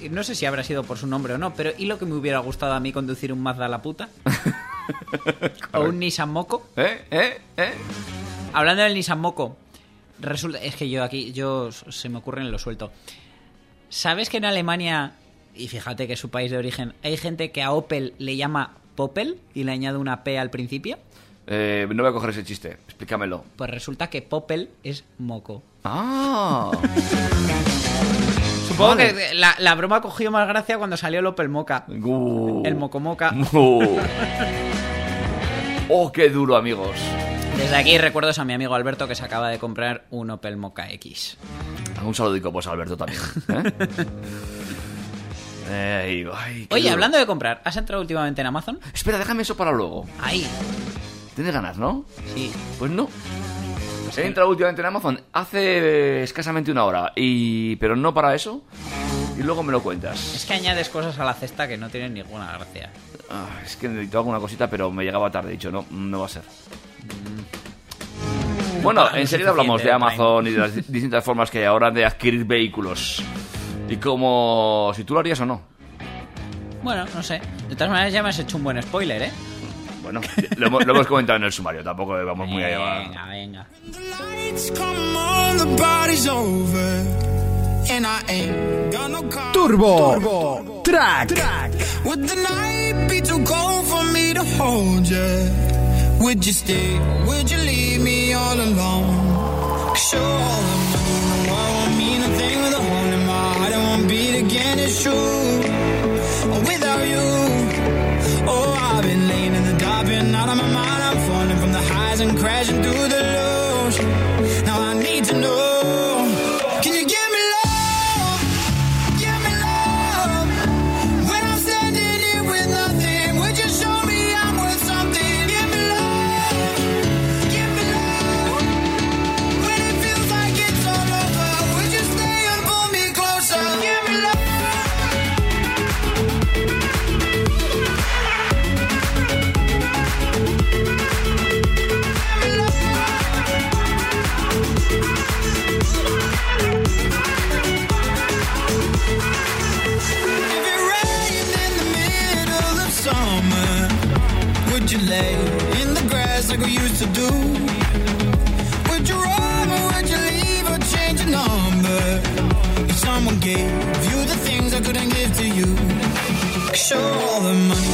no sé si habrá sido por su nombre o no, pero ¿y lo que me hubiera gustado a mí conducir un Mazda a la puta? o un Nissan Moco. ¿Eh? ¿Eh? ¿Eh? Hablando del Nissan Moco, resulta, es que yo aquí, yo se me ocurre en lo suelto. ¿Sabes que en Alemania, y fíjate que es su país de origen, hay gente que a Opel le llama Popel y le añade una P al principio? Eh, no voy a coger ese chiste, explícamelo. Pues resulta que Popel es moco. Ah. Supongo Vale. que la, la broma cogió más gracia cuando salió el Opel Moca. Uh. El Moco Moca. Uh. Oh, qué duro, amigos. Desde aquí recuerdos a mi amigo Alberto que se acaba de comprar un Opel Moca X. Un saludico, pues, a Alberto también. ¿eh? Ey, ay, qué Oye, duro. hablando de comprar, ¿has entrado últimamente en Amazon? Espera, déjame eso para luego. Ahí. ¿Tienes ganas, no? Sí. Pues no. He entrado últimamente en Amazon hace escasamente una hora, y pero no para eso. Y luego me lo cuentas. Es que añades cosas a la cesta que no tienen ninguna gracia. Ah, es que necesito alguna cosita, pero me llegaba tarde. Dicho, no, no va a ser. Bueno, Pagan lo enseguida hablamos de de Amazon y de las di- distintas formas que hay ahora de adquirir vehículos. Y como si tú lo harías o no. Bueno, no sé. De todas maneras ya me has hecho un buen spoiler, ¿eh? Bueno, lo, hemos- lo hemos comentado en el sumario, tampoco vamos muy allá. Venga, venga. Car. Turbo, Track. Would the night be too cold for me to hold you? Would you stay? Would you leave me all alone? Sure, world won't mean a thing with a hole in my heart. It won't beat again, it's true. Oh, without you, oh, I've been laying in the dark, been out of my mind. I'm falling from the highs and crashing through the lay in the grass like we used to do? Would you run or would you leave or change your number? If someone gave you the things I couldn't give to you, sure all the money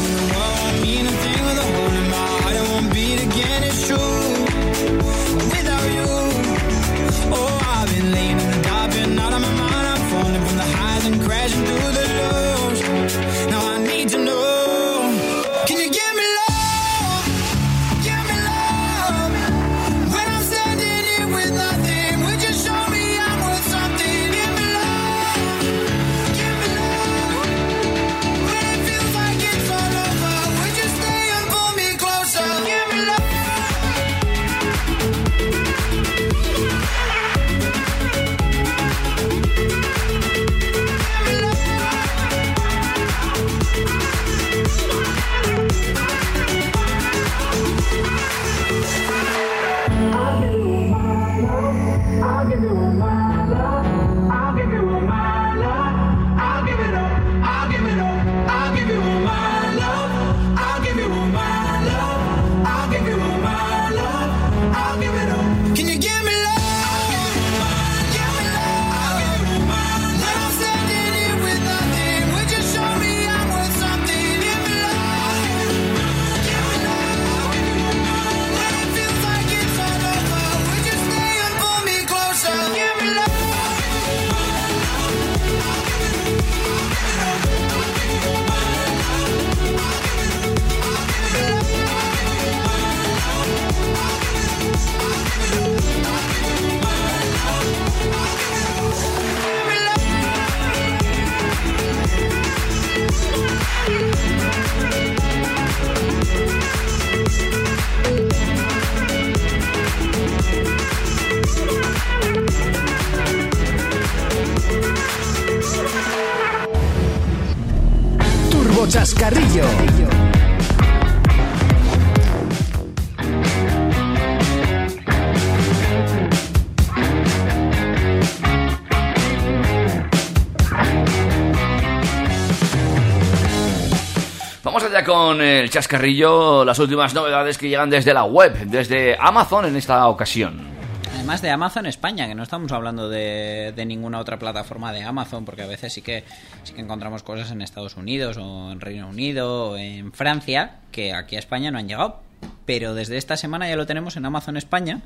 Vamos allá con el chascarrillo, las últimas novedades que llegan desde la web, desde Amazon en esta ocasión. Además de Amazon España, que no estamos hablando de, de ninguna otra plataforma de Amazon, porque a veces sí que, sí que encontramos cosas en Estados Unidos o en Reino Unido o en Francia que aquí a España no han llegado. Pero desde esta semana ya lo tenemos en Amazon España,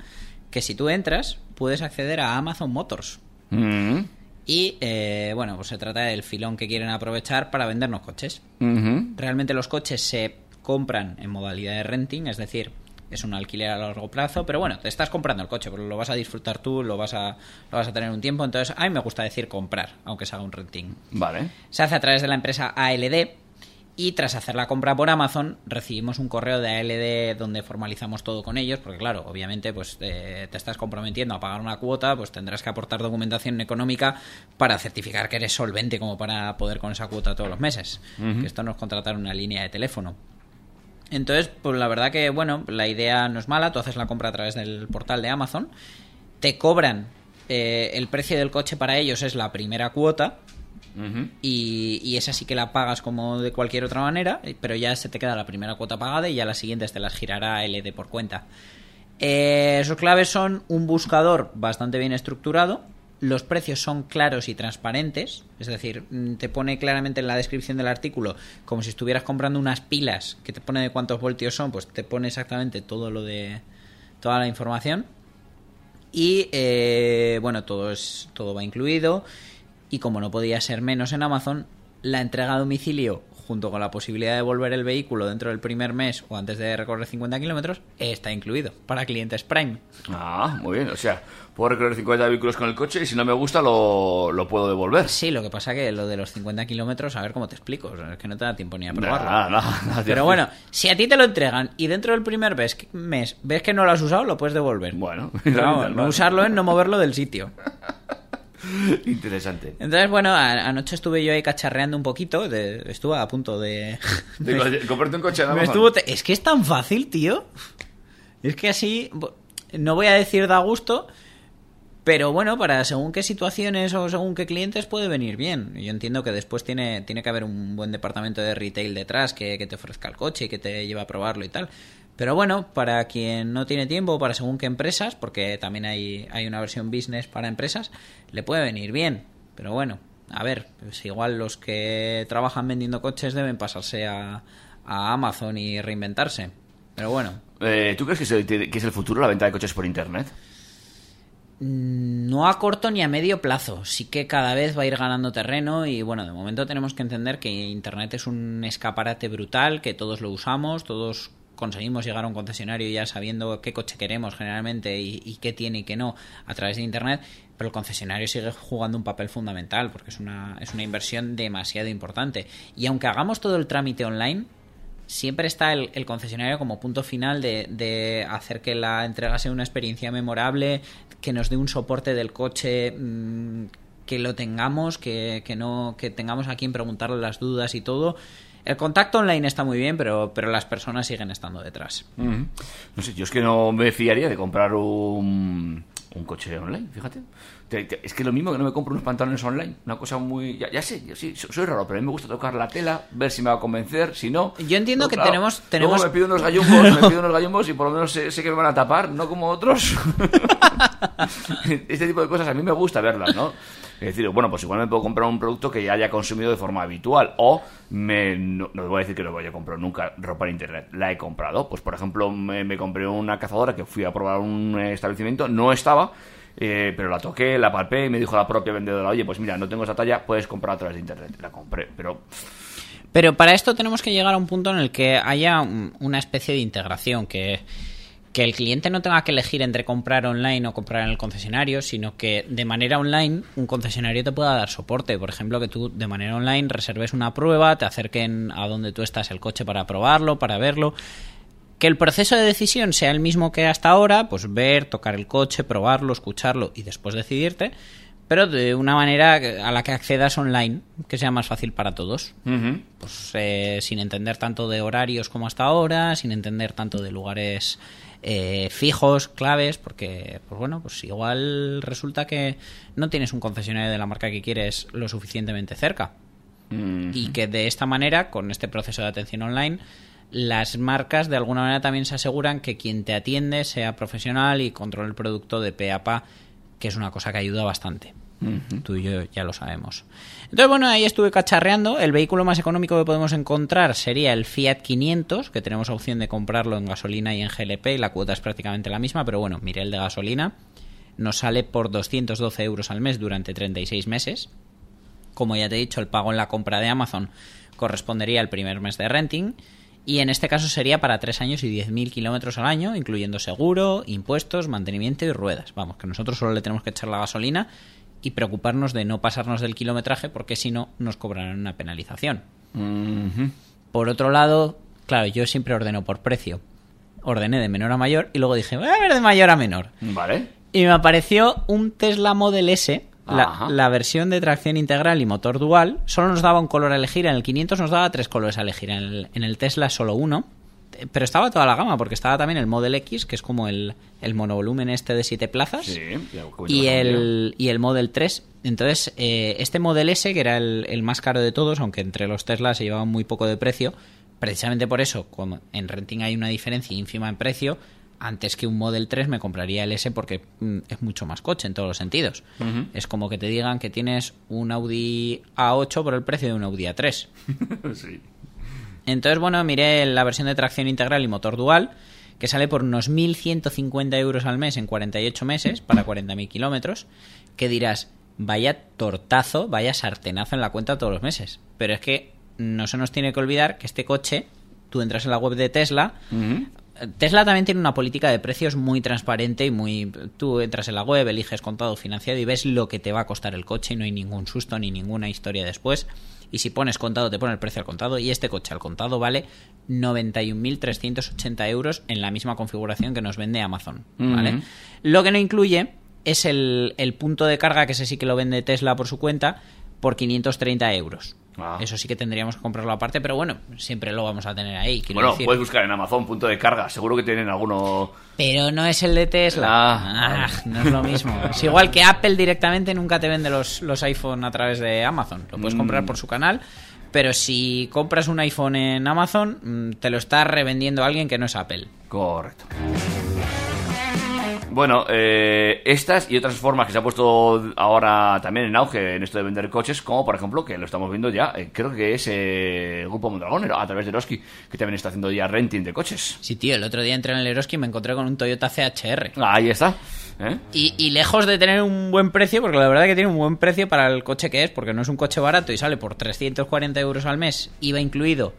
que si tú entras puedes acceder a Amazon Motors. Mm, Y eh, bueno, pues se trata del filón que quieren aprovechar para vendernos coches. ujú. Realmente los coches se compran en modalidad de renting, es decir, es un alquiler a largo plazo, pero bueno, te estás comprando el coche, porque lo vas a disfrutar tú, lo vas a, lo vas a tener un tiempo, entonces a mí me gusta decir comprar, aunque se haga un renting. Vale. Se hace a través de la empresa ALD y tras hacer la compra por Amazon recibimos un correo de ALD donde formalizamos todo con ellos, porque claro, obviamente pues eh, te estás comprometiendo a pagar una cuota, pues tendrás que aportar documentación económica para certificar que eres solvente como para poder con esa cuota todos los meses. Que esto no es contratar una línea de teléfono. Entonces, pues la verdad que, bueno, la idea no es mala, tú haces la compra a través del portal de Amazon, te cobran eh, el precio del coche para ellos es la primera cuota, Y, y esa sí que la pagas como de cualquier otra manera, pero ya se te queda la primera cuota pagada y ya las siguientes te las girará LD por cuenta. Eh, sus claves son un buscador bastante bien estructurado, los precios son claros y transparentes, es decir, mm, te pone claramente en la descripción del artículo como si estuvieras comprando unas pilas que te pone de cuántos voltios son, pues te pone exactamente todo lo de toda la información. Y eh, bueno, todo es todo va incluido. Y como no podía ser menos en Amazon, la entrega a domicilio junto con la posibilidad de devolver el vehículo dentro del primer mes o antes de recorrer 50 kilómetros está incluido para clientes Prime. Ah, muy bien. O sea, puedo recorrer 50 vehículos con el coche y si no me gusta lo, lo puedo devolver. Sí, lo que pasa que lo de los 50 kilómetros, a ver cómo te explico, o sea, es que no te da tiempo ni a probarlo. Nah, nah, nah, Pero bueno, si a ti te lo entregan y dentro del primer mes, mes ves que no lo has usado, lo puedes devolver. Bueno, Pero vamos, no usarlo es no moverlo del sitio. Interesante. Entonces, bueno, anoche estuve yo ahí cacharreando un poquito. de- estuve a punto de. De co- comprarte un coche estuvo te- Es que es tan fácil, tío. Es que así. No voy a decir da gusto. Pero bueno, para según qué situaciones o según qué clientes puede venir bien. Yo entiendo que después tiene, tiene que haber un buen departamento de retail detrás que, que te ofrezca el coche y que te lleve a probarlo y tal. Pero bueno, para quien no tiene tiempo, para según qué empresas, porque también hay, hay una versión business para empresas, le puede venir bien. Pero bueno, a ver, pues igual los que trabajan vendiendo coches deben pasarse a, a Amazon y reinventarse. Pero bueno, Eh, ¿Tú crees que es, el, que es el futuro la venta de coches por internet? No a corto ni a medio plazo. Sí que cada vez va a ir ganando terreno y bueno, de momento tenemos que entender que Internet es un escaparate brutal, que todos lo usamos, todos conseguimos llegar a un concesionario ya sabiendo qué coche queremos generalmente y, qué tiene y qué no a través de Internet, pero el concesionario sigue jugando un papel fundamental porque es una, es una inversión demasiado importante. Y aunque hagamos todo el trámite online, siempre está el, el concesionario como punto final de, hacer que la entrega sea una experiencia memorable, que nos dé un soporte del coche, mm, que lo tengamos, que, que no, que tengamos a quien preguntarle las dudas y todo. El contacto online está muy bien, pero, pero las personas siguen estando detrás. Ujú. No sé, yo es que no me fiaría de comprar un, un coche online, fíjate. Te- te- es que lo mismo que no me compro unos pantalones online. Una cosa muy... Ya, ya sé, yo sí, so- soy raro, pero a mí me gusta tocar la tela, ver si me va a convencer, si no... Yo entiendo No, que claro, tenemos- luego tenemos- me pido unos gallumbos, me pido unos gallumbos y por lo menos sé, sé que me van a tapar, no como otros. este tipo de cosas a mí me gusta verlas, ¿no? Es decir, bueno, pues igual me puedo comprar un producto que ya haya consumido de forma habitual o me, no, no voy a decir que no voy a comprar nunca ropa en internet, la he comprado. Pues por ejemplo, me, compré una cazadora que fui a probar un eh, establecimiento, no estaba, eh, pero la toqué, la palpé y me dijo la propia vendedora, oye, pues mira, no tengo esa talla, puedes comprar a través de internet. La compré, pero Pero para esto tenemos que llegar a un punto en el que haya un- una especie de integración, que, que el cliente no tenga que elegir entre comprar online o comprar en el concesionario, sino que de manera online un concesionario te pueda dar soporte. Por ejemplo, que tú de manera online reserves una prueba, te acerquen a donde tú estás el coche para probarlo, para verlo. Que el proceso de decisión sea el mismo que hasta ahora, pues ver, tocar el coche, probarlo, escucharlo y después decidirte. pero de una manera a la que accedas online, que sea más fácil para todos. Pues eh, sin entender tanto de horarios como hasta ahora, sin entender tanto de lugares eh, fijos, claves, porque, pues bueno, pues igual resulta que no tienes un concesionario de la marca que quieres lo suficientemente cerca. Y que de esta manera, con este proceso de atención online, las marcas de alguna manera también se aseguran que quien te atiende sea profesional y controle el producto de pe a pa, que es una cosa que ayuda bastante. Tú y yo ya lo sabemos. Entonces, bueno, ahí estuve cacharreando. El vehículo más económico que podemos encontrar sería el Fiat 500, que tenemos opción de comprarlo en gasolina y en GLP, y la cuota es prácticamente la misma, pero bueno, miré el de gasolina. Nos sale por 212 euros al mes durante 36 meses. Como ya te he dicho, el pago en la compra de Amazon correspondería al primer mes de renting. Y en este caso sería para 3 años y 10.000 kilómetros al año, incluyendo seguro, impuestos, mantenimiento y ruedas. Vamos, que nosotros solo le tenemos que echar la gasolina y preocuparnos de no pasarnos del kilometraje porque si no nos cobrarán una penalización. Por otro lado, claro, yo siempre ordeno por precio. Ordené de menor a mayor y luego dije, voy a ver de mayor a menor. Vale. Y me apareció un Tesla Model S, la, la versión de tracción integral y motor dual. Solo nos daba un color a elegir. En el 500 nos daba tres colores a elegir. En el, en el Tesla solo uno. Pero estaba toda la gama, porque estaba también el Model X, que es como el, el monovolumen este de siete plazas. Sí, y, el, y el Model 3. Entonces, eh, este Model S, que era el, el más caro de todos, aunque entre los Tesla se llevaba muy poco de precio, precisamente por eso, como en renting hay una diferencia ínfima en precio, antes que un Model 3 me compraría el S porque mm, es mucho más coche en todos los sentidos. Es como que te digan que tienes un Audi A8 por el precio de un Audi A3. sí. Entonces, bueno, miré la versión de tracción integral y motor dual, que sale por unos 1.150 euros al mes en 48 meses para 40.000 kilómetros, que dirás, vaya tortazo, vaya sartenazo en la cuenta todos los meses. Pero es que no se nos tiene que olvidar que este coche, tú entras en la web de Tesla. Tesla también tiene una política de precios muy transparente y muy... Tú entras en la web, eliges contado financiado y ves lo que te va a costar el coche y no hay ningún susto ni ninguna historia después. Y si pones contado, te pone el precio al contado y este coche al contado vale 91.380 euros en la misma configuración que nos vende Amazon. ¿vale? Lo que no incluye es el, el punto de carga, que ese sí que lo vende Tesla por su cuenta, por 530 euros. Ah. Eso sí que tendríamos que comprarlo aparte, pero bueno, siempre lo vamos a tener ahí. Bueno, decir. puedes buscar en Amazon punto de carga. Seguro que tienen alguno. Pero no es el de Tesla. Ah, Ah, no es lo mismo. Es igual que Apple directamente nunca te vende los, los iPhone a través de Amazon. Lo puedes Mm. comprar por su canal, pero si compras un iPhone en Amazon, mm, te lo está revendiendo alguien que no es Apple. Correcto. Bueno, eh, estas y otras formas que se ha puesto ahora también en auge en esto de vender coches, como por ejemplo, que lo estamos viendo ya, eh, creo que es eh, el Grupo Mondragón a través de Eroski, que también está haciendo ya renting de coches. Sí, tío, el otro día entré en el Eroski y me encontré con un Toyota CHR. Ahí está. ¿eh? Y, y lejos de tener un buen precio, porque la verdad que tiene un buen precio para el coche que es, porque no es un coche barato y sale por 340 euros al mes, iba incluido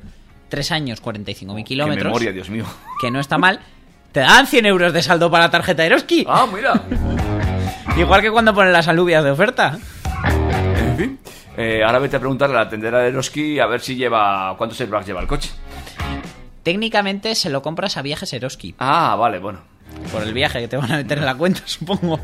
3 años, 45.000 Qué kilómetros. memoria, Dios mío. que no está mal, te dan 100 euros de saldo para la tarjeta Eroski. Ah, mira. Igual que cuando ponen las alubias de oferta. En fin. Eh, ahora vete a preguntarle a la tendera de Eroski a ver si lleva. ¿Cuántos airbags lleva el coche? Técnicamente se lo compras a viajes Eroski. Ah, vale, bueno. Por el viaje que te van a meter en la cuenta, supongo.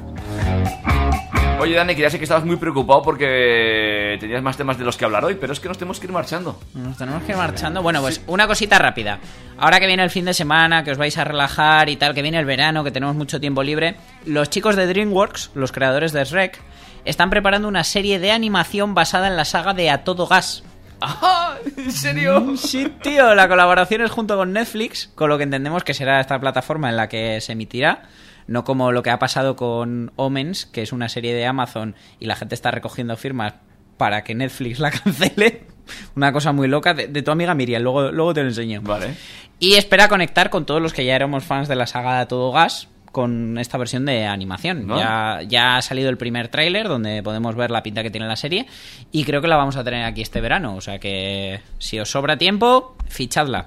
Oye, Dani, que ya sé que estabas muy preocupado porque tenías más temas de los que hablar hoy, pero es que nos tenemos que ir marchando. Nos tenemos que ir marchando. Bueno, pues una cosita rápida. Ahora que viene el fin de semana, que os vais a relajar y tal, que viene el verano, que tenemos mucho tiempo libre, los chicos de DreamWorks, los creadores de Shrek, están preparando una serie de animación basada en la saga de A Todo Gas. ¡Ah! ¿En serio? Sí, tío, la colaboración es junto con Netflix, con lo que entendemos que será esta plataforma en la que se emitirá. No como lo que ha pasado con Omens, que es una serie de Amazon y la gente está recogiendo firmas para que Netflix la cancele. Una cosa muy loca de, de tu amiga Miriam, luego, luego te lo enseño. Vale. Y espera conectar con todos los que ya éramos fans de la saga de Todo Gas con esta versión de animación. ¿No? Ya, ya ha salido el primer tráiler donde podemos ver la pinta que tiene la serie y creo que la vamos a tener aquí este verano. O sea que si os sobra tiempo, fichadla.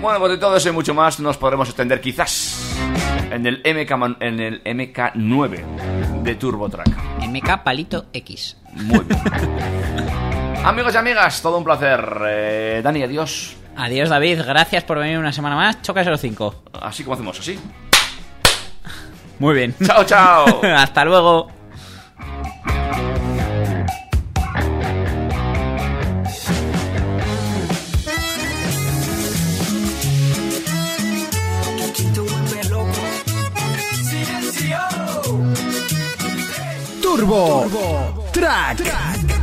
Bueno, pues de todo eso y mucho más nos podremos extender quizás en el, MK, en el MK9 de TurboTrack. MK Palito X. Muy bien. Amigos y amigas, todo un placer. Eh, Dani, adiós. Adiós David, gracias por venir una semana más. Chocas los 5. Así como hacemos, así. Muy bien. Chao, chao. Hasta luego. Turbo, Turbo. Track. Track.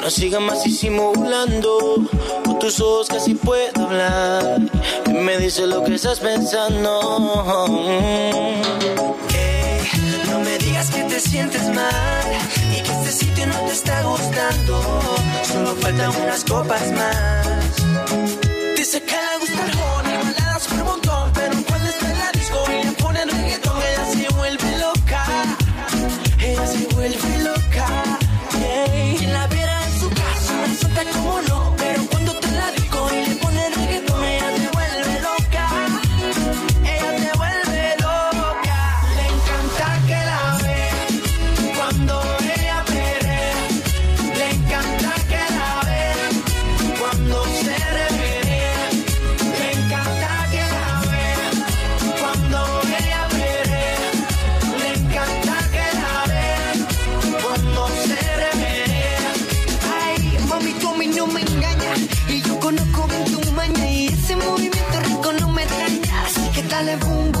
No sigas más disimulando, con tus ojos casi puedo hablar. Y me dice lo que estás pensando. Mm. Hey, no me digas que te sientes mal y que este sitio no te está gustando faltan unas copas más. y yo conozco bien tu maña y ese movimiento rico no me extraña. Así que dale boom.